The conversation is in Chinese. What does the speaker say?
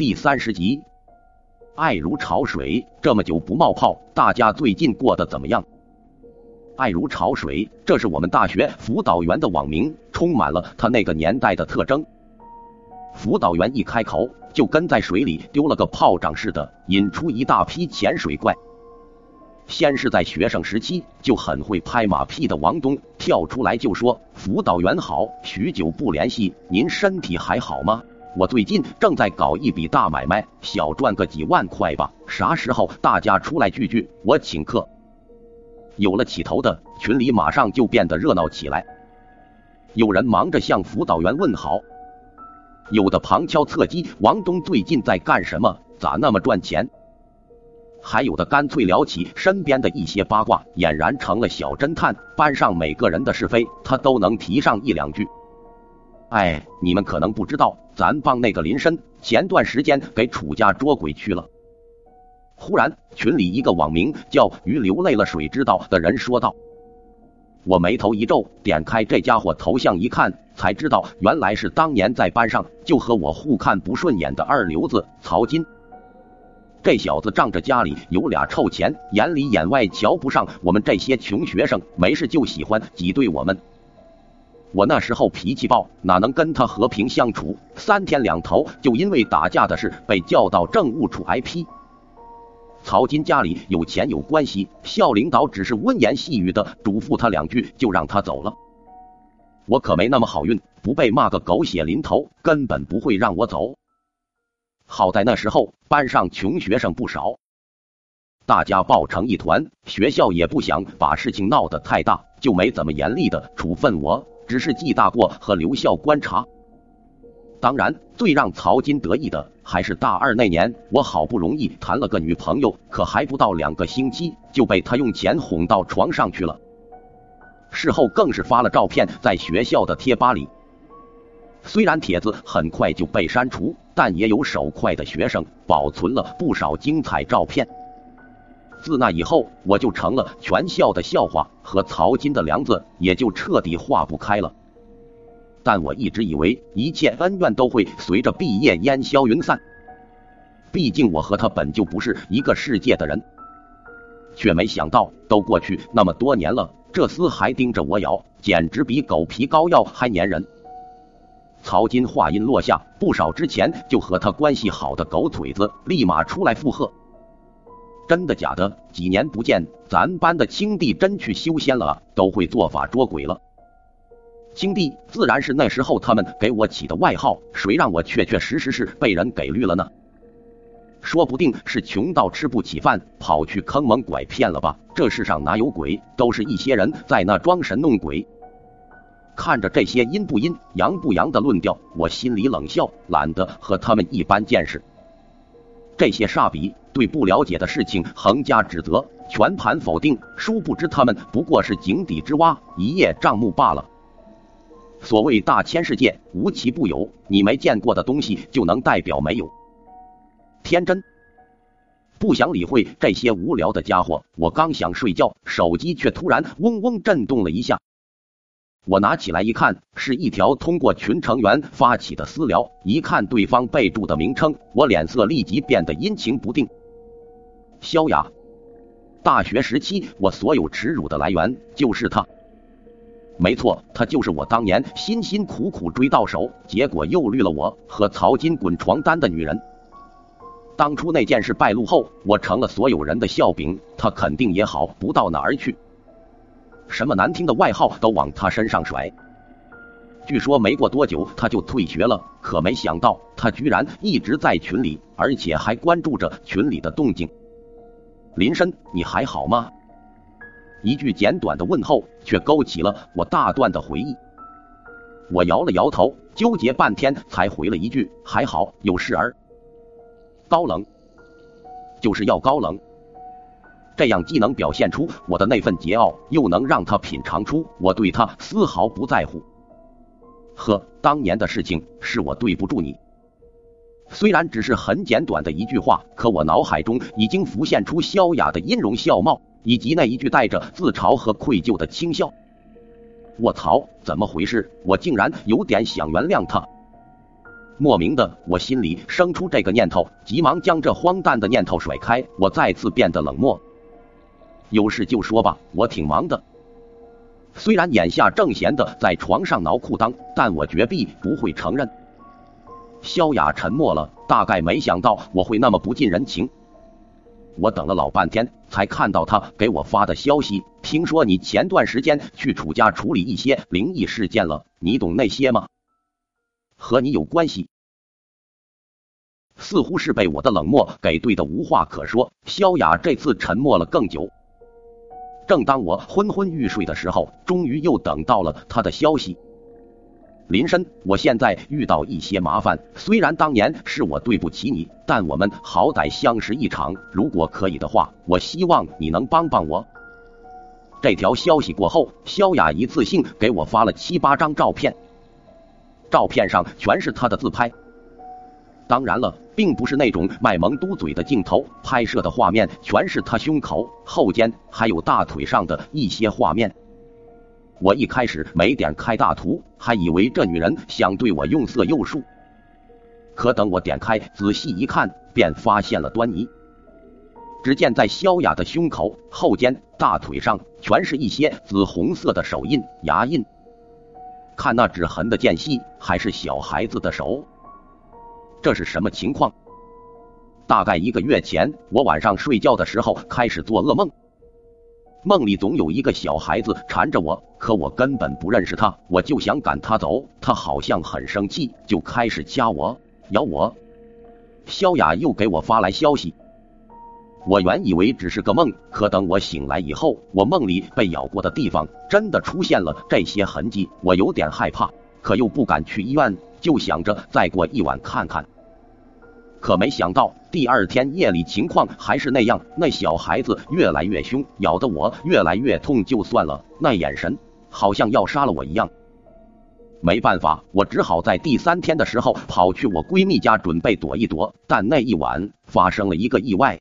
第三十集，爱如潮水，这么久不冒泡，大家最近过得怎么样？爱如潮水，这是我们大学辅导员的网名，充满了他那个年代的特征。辅导员一开口，就跟在水里丢了个炮仗似的，引出一大批潜水怪。先是在学生时期就很会拍马屁的王东跳出来就说：“辅导员好，许久不联系，您身体还好吗？我最近正在搞一笔大买卖，小赚个几万块吧，啥时候大家出来聚聚，我请客。”有了起头的群里马上就变得热闹起来，有人忙着向辅导员问好，有的旁敲侧击王东最近在干什么，咋那么赚钱？还有的干脆聊起身边的一些八卦，俨然成了小侦探，班上每个人的是非他都能提上一两句。哎，你们可能不知道，咱帮那个林深前段时间给楚家捉鬼去了。忽然，群里一个网名叫“鱼流泪了，水知道”的人说道：“我眉头一皱，点开这家伙头像一看，才知道原来是当年在班上就和我互看不顺眼的二流子曹金。这小子仗着家里有俩臭钱，眼里眼外瞧不上我们这些穷学生，没事就喜欢挤兑我们。我那时候脾气暴，哪能跟他和平相处？三天两头就因为打架的事被叫到政务处挨批。”曹金家里有钱有关系，校领导只是温言细语的嘱咐他两句，就让他走了。我可没那么好运，不被骂个狗血淋头，根本不会让我走。好在那时候班上穷学生不少，大家抱成一团，学校也不想把事情闹得太大，就没怎么严厉的处分我，只是记大过和留校观察。当然，最让曹金得意的还是大二那年，我好不容易谈了个女朋友，可还不到两个星期就被他用钱哄到床上去了。事后更是发了照片在学校的贴吧里。虽然帖子很快就被删除，但也有手快的学生保存了不少精彩照片。自那以后，我就成了全校的笑话，和曹金的梁子也就彻底化不开了。但我一直以为一切恩怨都会随着毕业烟消云散，毕竟我和他本就不是一个世界的人，却没想到都过去那么多年了，这厮还盯着我咬，简直比狗皮膏药还粘人。曹金话音落下，不少之前就和他关系好的狗腿子立马出来附和：“真的假的？几年不见，咱班的青帝真去修仙了，都会做法捉鬼了。”青帝自然是那时候他们给我起的外号，谁让我确确实实是被人给绿了呢？说不定是穷到吃不起饭，跑去坑蒙拐骗了吧？这世上哪有鬼？都是一些人在那装神弄鬼。看着这些阴不阴、阳不阳的论调，我心里冷笑，懒得和他们一般见识。这些煞笔对不了解的事情横加指责，全盘否定，殊不知他们不过是井底之蛙，一叶障目罢了。所谓大千世界，无奇不有。你没见过的东西，就能代表没有？天真，不想理会这些无聊的家伙。我刚想睡觉，手机却突然嗡嗡震动了一下。我拿起来一看，是一条通过群成员发起的私聊。一看对方备注的名称，我脸色立即变得阴晴不定。萧雅，大学时期我所有耻辱的来源就是他。没错，她就是我当年辛辛苦苦追到手，结果又绿了我和曹金滚床单的女人。当初那件事败露后，我成了所有人的笑柄，她肯定也好不到哪儿去。什么难听的外号都往他身上甩。据说没过多久他就退学了，可没想到他居然一直在群里，而且还关注着群里的动静。林深，你还好吗？一句简短的问候，却勾起了我大段的回忆。我摇了摇头，纠结半天，才回了一句：“还好，有事儿。”高冷，就是要高冷，这样既能表现出我的那份桀骜，又能让他品尝出我对他丝毫不在乎。呵，当年的事情是我对不住你。虽然只是很简短的一句话，可我脑海中已经浮现出萧雅的音容笑貌。以及那一句带着自嘲和愧疚的轻笑，我操，怎么回事？我竟然有点想原谅他。莫名的，我心里生出这个念头，急忙将这荒诞的念头甩开。我再次变得冷漠。有事就说吧，我挺忙的。虽然眼下正闲的在床上挠裤裆，但我绝壁不会承认。萧雅沉默了，大概没想到我会那么不近人情。我等了老半天，才看到他给我发的消息。听说你前段时间去楚家处理一些灵异事件了，你懂那些吗？和你有关系？似乎是被我的冷漠给怼的无话可说。萧雅这次沉默了更久。正当我昏昏欲睡的时候，终于又等到了他的消息。林深，我现在遇到一些麻烦。虽然当年是我对不起你，但我们好歹相识一场。如果可以的话，我希望你能帮帮我。这条消息过后，萧雅一次性给我发了七八张照片，照片上全是她的自拍。当然了，并不是那种卖萌嘟嘴的镜头，拍摄的画面全是他胸口、后肩还有大腿上的一些画面。我一开始没点开大图，还以为这女人想对我用色诱术。可等我点开仔细一看，便发现了端倪。只见在萧雅的胸口、后肩、大腿上，全是一些紫红色的手印、牙印。看那指痕的间隙，还是小孩子的手。这是什么情况？大概一个月前，我晚上睡觉的时候开始做噩梦。梦里总有一个小孩子缠着我，可我根本不认识他，我就想赶他走，他好像很生气，就开始掐我、咬我。萧雅又给我发来消息，我原以为只是个梦，可等我醒来以后，我梦里被咬过的地方真的出现了这些痕迹，我有点害怕，可又不敢去医院，就想着再过一晚看看。可没想到，第二天夜里情况还是那样，那小孩子越来越凶，咬得我越来越痛。就算了，那眼神好像要杀了我一样。没办法，我只好在第三天的时候跑去我闺蜜家准备躲一躲。但那一晚发生了一个意外。